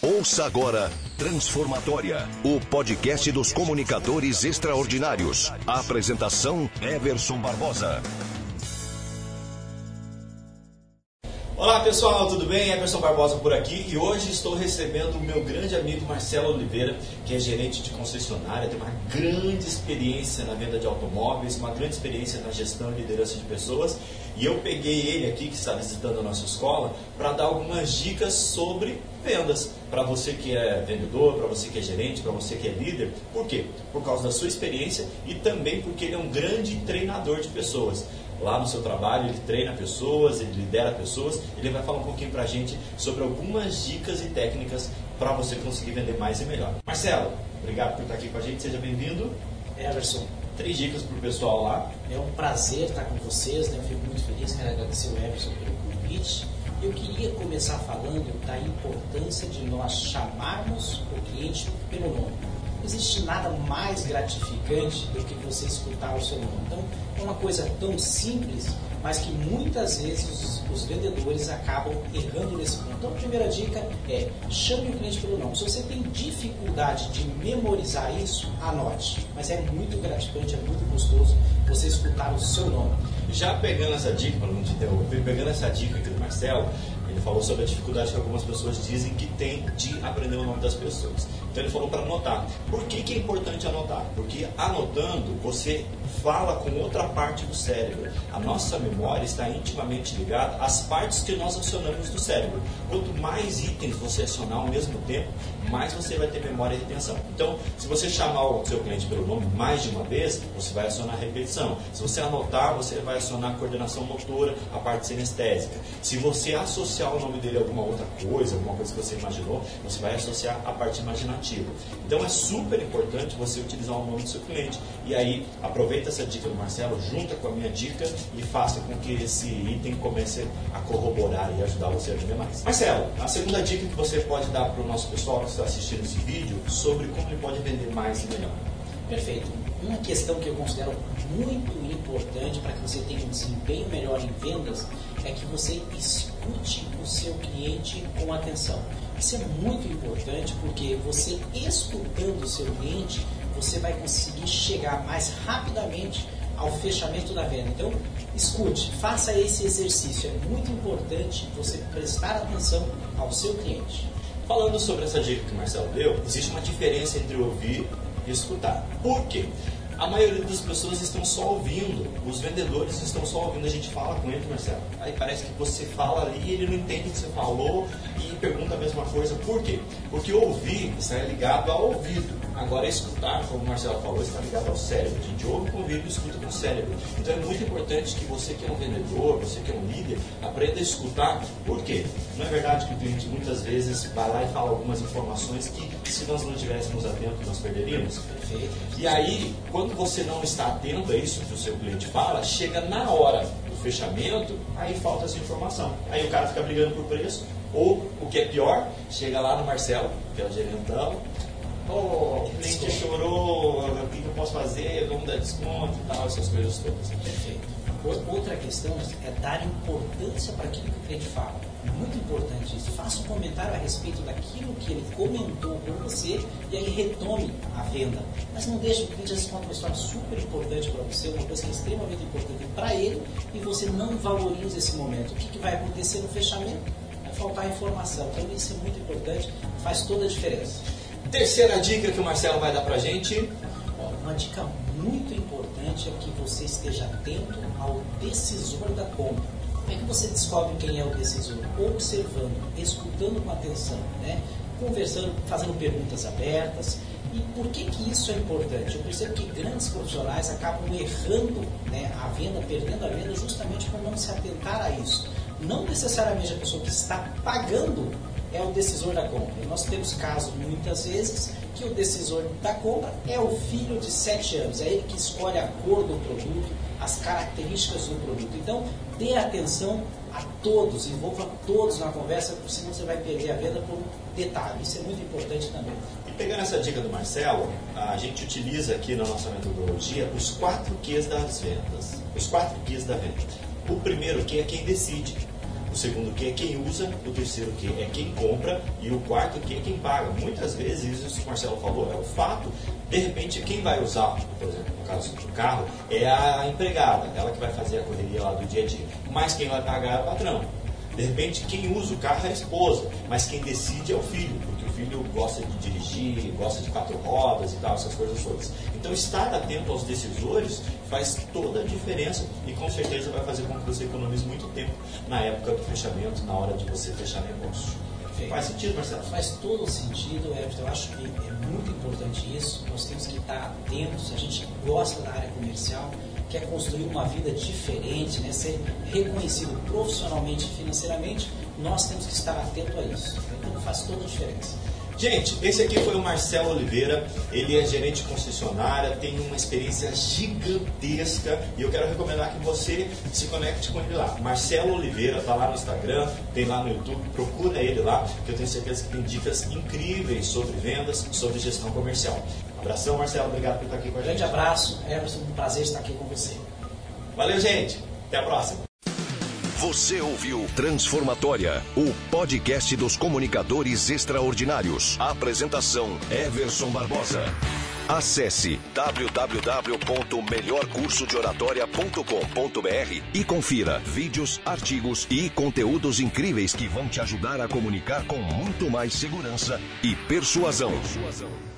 Ouça agora Transformatória, o podcast dos comunicadores extraordinários. A apresentação Everson Barbosa. Olá pessoal, tudo bem? Everson Barbosa por aqui e hoje estou recebendo o meu grande amigo Marcelo Oliveira, que é gerente de concessionária, tem uma grande experiência na venda de automóveis, uma grande experiência na gestão e liderança de pessoas. E eu peguei ele aqui, que está visitando a nossa escola, para dar algumas dicas sobre vendas. Para você que é vendedor, para você que é gerente, para você que é líder. Por quê? Por causa da sua experiência e também porque ele é um grande treinador de pessoas lá no seu trabalho, ele treina pessoas, ele lidera pessoas, ele vai falar um pouquinho para a gente sobre algumas dicas e técnicas para você conseguir vender mais e melhor. Marcelo, obrigado por estar aqui com a gente, seja bem-vindo. Everson, três dicas para o pessoal lá. É um prazer estar com vocês, né? eu fico muito feliz, quero agradecer o Everson pelo convite. Eu queria começar falando da importância de nós chamarmos o cliente pelo nome. Existe nada mais gratificante do que você escutar o seu nome. Então, é uma coisa tão simples, mas que muitas vezes os, os, vendedores acabam errando nesse ponto. Então, a primeira dica é chame o cliente pelo nome. Se você tem dificuldade de memorizar isso, anote. Mas é muito gratificante, é muito gostoso você escutar o seu nome. Já pegando essa dica, para não te interromper, pegando essa dica aqui do Marcelo, ele falou sobre a dificuldade que algumas pessoas dizem que tem de aprender o nome das pessoas. Então ele falou para anotar. Por que, que é importante anotar? Porque anotando você fala com outra parte do cérebro. A nossa memória está intimamente ligada às partes que nós acionamos do cérebro. Quanto mais itens você acionar ao mesmo tempo, mais você vai ter memória e retenção. Então, se você chamar o seu cliente pelo nome mais de uma vez, você vai acionar a repetição. Se você anotar, você vai acionar a coordenação motora, a parte sinestésica. Se você associar o nome dele a alguma outra coisa, alguma coisa que você imaginou, você vai associar a parte imaginativa. Então, é super importante você utilizar o nome do seu cliente. E aí, aproveita essa dica do Marcelo, junta com a minha dica e faça com que esse item comece a corroborar e ajudar você a vender mais. Marcelo, a segunda dica que você pode dar para o nosso pessoal que está assistindo esse vídeo sobre como ele pode vender mais e melhor. Perfeito. Uma questão que eu considero muito importante para que você tenha um desempenho melhor em vendas é que você escute cliente com atenção. Isso é muito importante porque você escutando o seu cliente, você vai conseguir chegar mais rapidamente ao fechamento da venda. Então, escute, faça esse exercício. É muito importante você prestar atenção ao seu cliente. Falando sobre essa dica que o Marcelo deu, existe uma diferença entre ouvir e escutar. Por quê? A maioria das pessoas estão só ouvindo, os vendedores estão só ouvindo, a gente fala com ele, Marcelo. Aí parece que você fala ali e ele não entende o que você falou e pergunta a mesma coisa. Por quê? Porque ouvir está ligado ao ouvido. Agora, escutar, como o Marcelo falou, está ligado ao cérebro. A gente ouve ouvido e escuta com o cérebro. Então é muito importante que você que é um vendedor, você que é um líder, aprenda a escutar. Por quê? Não é verdade que o cliente muitas vezes vai lá e fala algumas informações que, se nós não estivéssemos atentos, nós perderíamos? Perfeito. E aí, quando você não está atento a isso que o seu cliente fala, chega na hora do fechamento, aí falta essa informação. Aí o cara fica brigando por preço, ou o que é pior, chega lá no Marcelo, que é o gerentão, oh, o cliente chorou, o que eu posso fazer, vamos dar desconto e tal, essas coisas todas. Perfeito. Outra questão é dar importância para aquilo que o cliente fala. Muito importante isso. Faça um comentário a respeito daquilo que ele comentou com você e aí retome a venda. Mas não deixe o cliente conta uma história super importante para você, uma coisa que é extremamente importante para ele e você não valoriza esse momento. O que, que vai acontecer no fechamento? Vai faltar informação. Então isso é muito importante, faz toda a diferença. Terceira dica que o Marcelo vai dar para a gente. Uma dica muito importante é que você esteja atento ao decisor da compra. Como é que você descobre quem é o decisor? Observando, escutando com atenção, né? conversando, fazendo perguntas abertas. E por que, que isso é importante? Eu percebo que grandes profissionais acabam errando né, a venda, perdendo a venda, justamente por não se atentar a isso. Não necessariamente a pessoa que está pagando é o decisor da compra. E nós temos casos, muitas vezes, que o decisor da compra é o filho de 7 anos. É ele que escolhe a cor do produto, as características do produto. Então, dê atenção a todos, envolva todos na conversa, porque senão você vai perder a venda por um detalhe. Isso é muito importante também. E pegando essa dica do Marcelo, a gente utiliza aqui na nossa metodologia os quatro Qs das vendas. Os quatro Qs da venda. O primeiro Q é quem decide. Segundo que é quem usa, o terceiro que é quem compra e o quarto que é quem paga. Muitas vezes, isso que o Marcelo falou é o fato. De repente, quem vai usar, por exemplo, no caso do carro, é a empregada, ela que vai fazer a correria lá do dia a dia. Mas quem vai pagar é o patrão. De repente, quem usa o carro é a esposa, mas quem decide é o filho, porque o filho gosta de dirigir, gosta de quatro rodas e tal, essas coisas todas. Então, estar atento aos decisores faz toda a diferença e com certeza vai fazer com que você economize muito tempo na época do fechamento, na hora de você fechar negócio. Perfeito. Faz sentido, Marcelo? Faz todo sentido, Everton. Eu acho que é muito importante isso. Nós temos que estar atentos. A gente gosta da área comercial, quer construir uma vida diferente, né? ser reconhecido profissionalmente e financeiramente. Nós temos que estar atento a isso. Então faz toda a diferença. Gente, esse aqui foi o Marcelo Oliveira. Ele é gerente de concessionária, tem uma experiência gigantesca e eu quero recomendar que você se conecte com ele lá. Marcelo Oliveira, tá lá no Instagram, tem lá no YouTube, procura ele lá, que eu tenho certeza que tem dicas incríveis sobre vendas, sobre gestão comercial. abração, Marcelo, obrigado por estar aqui com a gente. Grande abraço, Emerson, um prazer estar aqui com você. Valeu, gente. Até a próxima. Você ouviu Transformatória, o podcast dos comunicadores extraordinários. Apresentação: Everson Barbosa. Acesse www.melhorcursodeoratoria.com.br e confira vídeos, artigos e conteúdos incríveis que vão te ajudar a comunicar com muito mais segurança e persuasão. persuasão.